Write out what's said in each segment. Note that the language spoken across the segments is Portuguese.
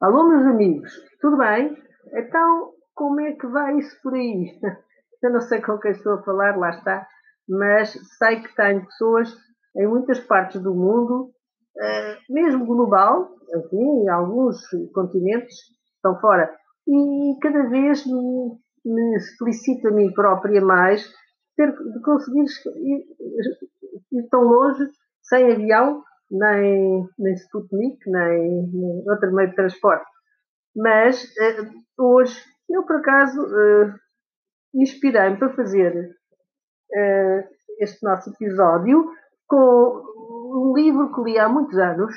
Alô, meus amigos, tudo bem? Então, como é que vai isso por aí? Eu não sei com quem estou a falar, lá está, mas sei que tenho pessoas em muitas partes do mundo, eh, mesmo global, enfim, alguns continentes estão fora, e cada vez me, me felicito a mim própria mais ter, de conseguir ir, ir tão longe sem avião, nem, nem Sputnik, nem, nem outro meio de transporte. Mas eh, hoje, eu por acaso eh, inspirei-me para fazer eh, este nosso episódio com um livro que li há muitos anos,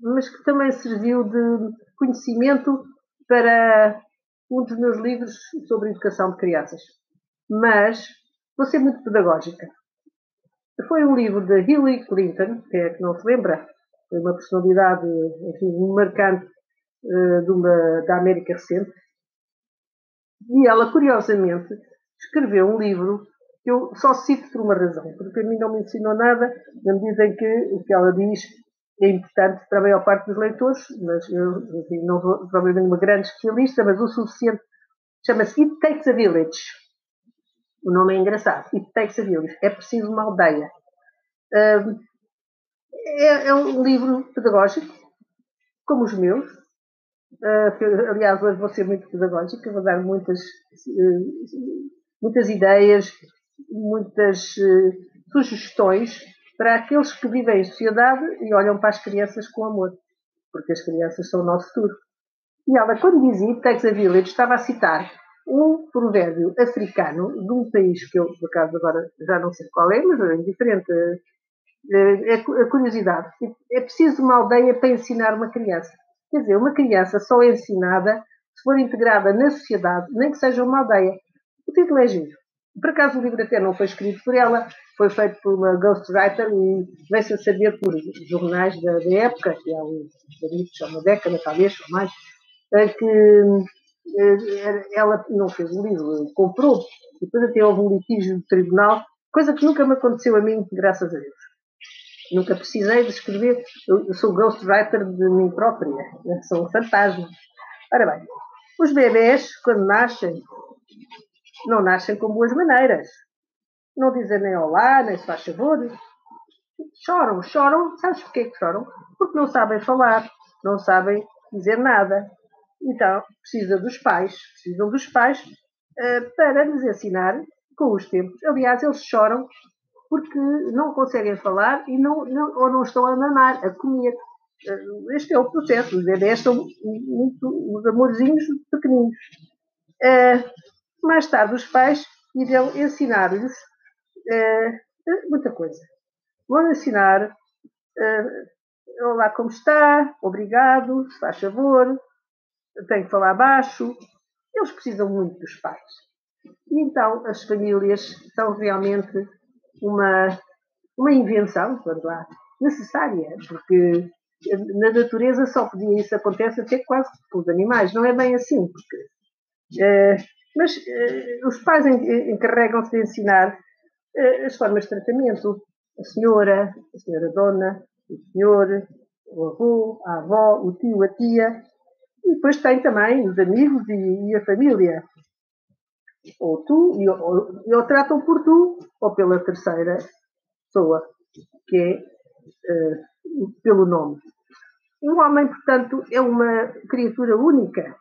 mas que também serviu de conhecimento para um dos meus livros sobre educação de crianças. Mas vou ser muito pedagógica. Foi um livro de Hillary Clinton, que é que não se lembra, foi uma personalidade enfim, marcante uh, de uma, da América recente. E ela, curiosamente, escreveu um livro que eu só cito por uma razão, porque a mim não me ensinou nada, na medida em que o que ela diz é importante para a maior parte dos leitores, mas eu enfim, não sou provavelmente uma grande especialista, mas o suficiente. Chama-se It Takes a Village o nome é engraçado. E Village. É preciso uma aldeia. é, é, um livro pedagógico, como os meus. Uh, aliás, hoje vou ser muito pedagógica, vou dar muitas, uh, muitas ideias, muitas uh, sugestões para aqueles que vivem em sociedade e olham para as crianças com amor, porque as crianças são o nosso futuro. E ela, quando dizia a Village, estava a citar um provérbio africano de um país que eu, por acaso, agora já não sei qual é, mas é indiferente. É, é curiosidade. É preciso uma aldeia para ensinar uma criança. Quer dizer, uma criança só é ensinada se for integrada na sociedade, nem que seja uma aldeia. O título é giro. Por acaso o livro até não foi escrito por ela, foi feito por uma ghostwriter e veio-se a saber por jornais da, da época, que há uns, uma década talvez, ou mais, que eh, ela não fez o livro, comprou, depois até houve um litígio do tribunal, coisa que nunca me aconteceu a mim, graças a Deus. Nunca precisei de escrever, eu sou ghostwriter de mim própria, né? sou um fantasma. Ora bem, os bebés, quando nascem, não nascem com boas maneiras. Não dizem nem olá, nem se faz favor. Choram, choram, sabes porquê que choram? Porque não sabem falar, não sabem dizer nada. Então, precisa dos pais, precisam dos pais uh, para nos ensinar com os tempos. Aliás, eles choram porque não conseguem falar e não, não, ou não estão a mamar, a comer. Uh, este é o processo. Os bebés são muito os amorzinhos pequeninos. Uh, mais tarde, os pais irão ensinar-lhes muita coisa. Vão ensinar Olá, como está? Obrigado, se faz favor, tem que falar baixo. Eles precisam muito dos pais. E então as famílias são realmente uma, uma invenção, quando lá, necessária, porque na natureza só podia isso acontecer até quase com os animais. Não é bem assim, porque. Uh, mas uh, os pais encarregam-se de ensinar uh, as formas de tratamento. A senhora, a senhora dona, o senhor, o avô, a avó, o tio, a tia, e depois tem também os amigos e, e a família. Ou tu, e, ou, ou tratam por tu, ou pela terceira pessoa, que é uh, pelo nome. Um homem, portanto, é uma criatura única.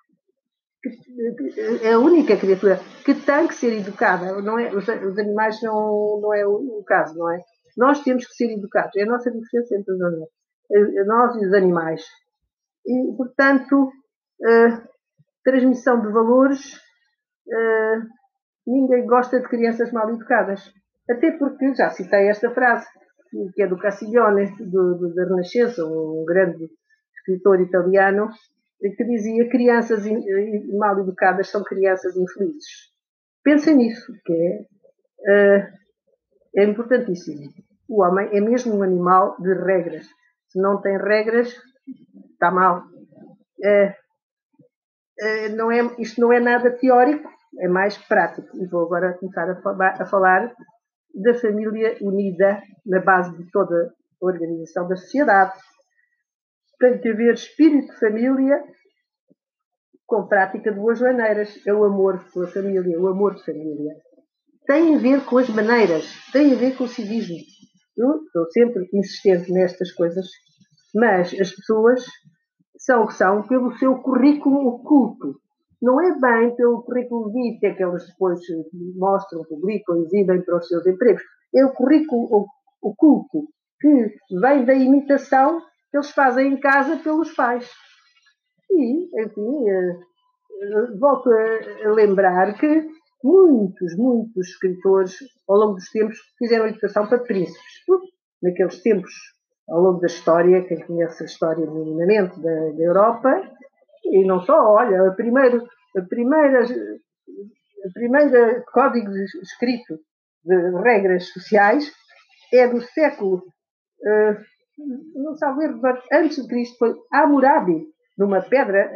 É a única criatura que tem que ser educada. Não é, os, os animais não, não é o, o, caso, não é? Nós temos que ser educados. É a nossa diferença entre os animais. Nós e os animais. E, portanto, uh, transmissão de valores, uh, ninguém gosta de crianças mal educadas. Até porque, já citei esta frase, que é do Castiglione, do, da Renascença, um grande escritor italiano, que dizia crianças mal educadas são crianças infelizes. Pensem nisso, que é, uh, é importantíssimo. O homem é mesmo um animal de regras. Se não tem regras, está mal. Uh, eh, não é, isto não é nada teórico, é mais prático. E vou agora começar a falar, a falar da família unida na base de toda a organização da sociedade. Tem que haver espírito de família com prática de boas maneiras. É o amor pela família, o amor de família. Tem a ver com as maneiras, tem a ver com o civismo. Eu estou sempre insistente nestas coisas, mas as pessoas são que são pelo seu currículo oculto. Não é bem pelo currículo vitae que elas depois mostram, publicam, exibem para os seus empregos. É o currículo oculto que vem da imitação que eles fazem em casa pelos pais. E, enfim, eh, eh, volto a lembrar que muitos, muitos escritores, ao longo dos tempos, fizeram educação para príncipes. Naqueles tempos, ao longo da história, quem conhece a história minimamente da, da Europa, e não só, olha, a primeira, a primeira, a primeira código escrito de regras sociais é do século, uh, não sabe antes de Cristo, foi Hammurabi, numa pedra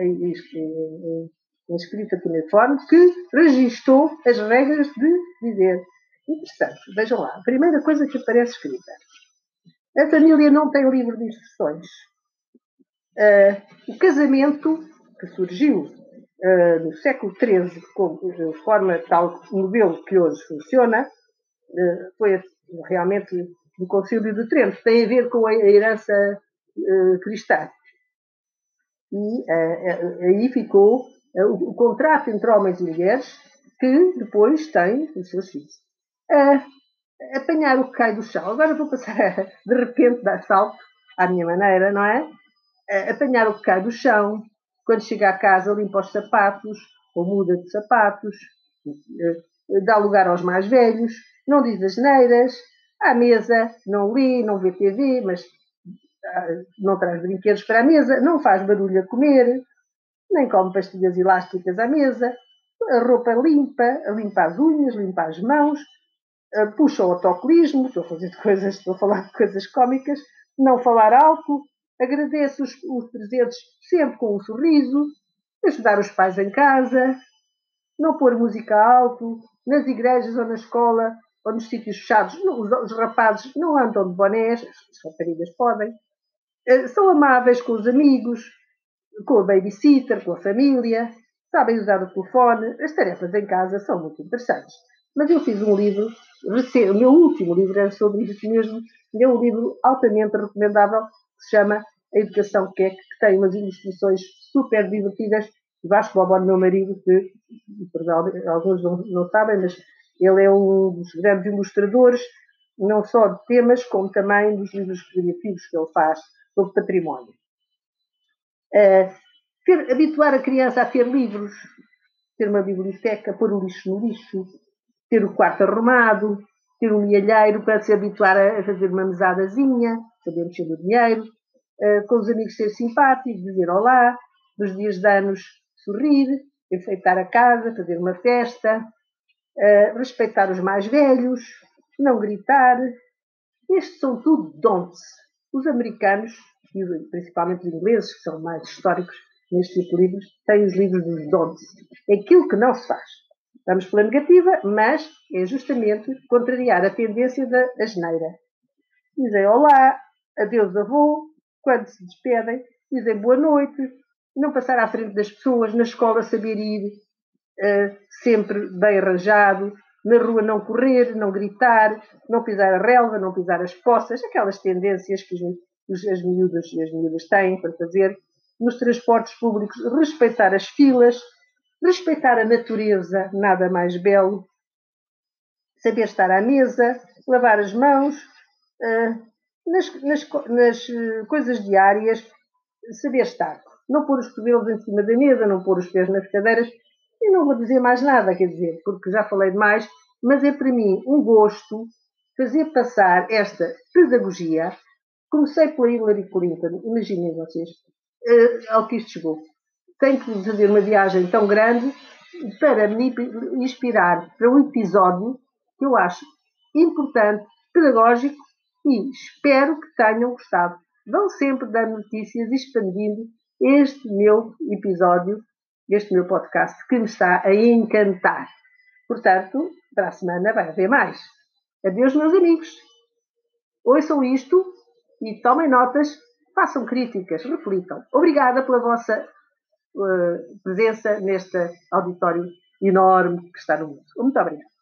escrita cuneiforme, que registou as regras de viver. Interessante, vejam lá, a primeira coisa que aparece escrita. A família não tem livro de instruções. Uh, o casamento, que surgiu uh, no século XIII, de forma tal modelo que hoje funciona, uh, foi realmente do Concílio de Trento. Tem a ver com a herança cristã. E aí ficou o, o, contrato entre homens e mulheres, que depois tem os seus filhos. Apanhar o que cai do chão. Agora vou passar, de repente, dar salto à minha maneira, não é? apanhar o que cai do chão, quando chega a casa limpa os sapatos, ou muda de sapatos, dá lugar aos mais velhos, não diz as neiras, à mesa não lê, não vê TV, mas ah, não traz brinquedos para a mesa, não faz barulho a comer, nem come pastilhas elásticas à mesa, a roupa limpa, limpa as unhas, limpa as mãos, ah, puxa o autocolismo, estou a fazer coisas, estou a falar de coisas cómicas, não falar alto, agradece os, os presentes sempre com um sorriso, ajudar os pais em casa, não pôr música alto, nas igrejas ou na escola ou nos sítios fechados, os, os rapazes não andam de bonés, as raparigas podem, eh, são amáveis com os amigos, com a babysitter, com a família, sabem usar o telefone, as tarefas em casa são muito interessantes. Mas eu fiz um livro, o meu último livro era sobre isso mesmo, é um livro altamente recomendável, que se chama A Educação Queque, que tem umas ilustrações super divertidas. Vasco Bobó, meu marido, que alguns não, não sabem, mas ele é um dos grandes ilustradores, não só de temas, como também dos livros criativos que ele faz sobre património. Uh, ter, habituar a criança a ter livros, ter uma biblioteca, pôr o lixo no lixo, ter o quarto arrumado, ter um milheiro para se habituar a fazer uma mesadazinha, saber mexer no dinheiro, uh, com os amigos ser simpáticos, dizer olá, nos dias de anos sorrir, enfeitar a casa, fazer uma festa, uh, respeitar os mais velhos, não gritar. Estes são tudo don'ts. Os americanos, e principalmente os ingleses, que são mais históricos neste tipo de livros, têm os livros dos don'ts. É aquilo que não se faz. Vamos pela negativa, mas é justamente contrariar a tendência da asneira. Dizem olá, adeus avô, quando se despedem, dizem boa noite, não passar à frente das pessoas, na escola saber ir uh, sempre bem arranjado, na rua não correr, não gritar, não pisar a relva, não pisar as poças, aquelas tendências que os, as miúdas e as miúdas têm para fazer nos transportes públicos, respeitar as filas, respeitar a natureza, nada mais belo, saber estar à mesa, lavar as mãos, uh, nas, nas, nas, eh, coisas diárias, saber estar. Não pôr os cotovelos em cima da mesa, não pôr os pés nas cadeiras. E não vou dizer mais nada, quer dizer, porque já falei demais, mas é para mim um gosto fazer passar esta pedagogia. Comecei pela Hillary Clinton, imaginem vocês, uh, ao que isto chegou tenho que fazer uma viagem tão grande para me inspirar para um episódio que eu acho importante, pedagógico e espero que tenham gostado. Vão sempre dar notícias expandindo este meu episódio, este meu podcast, que me está a encantar. Portanto, para a semana vai haver mais. Adeus, meus amigos. Ouçam isto e tomem notas, façam críticas, reflitam. Obrigada pela vossa uh, presença neste auditório enorme que está no mundo. Muito obrigada.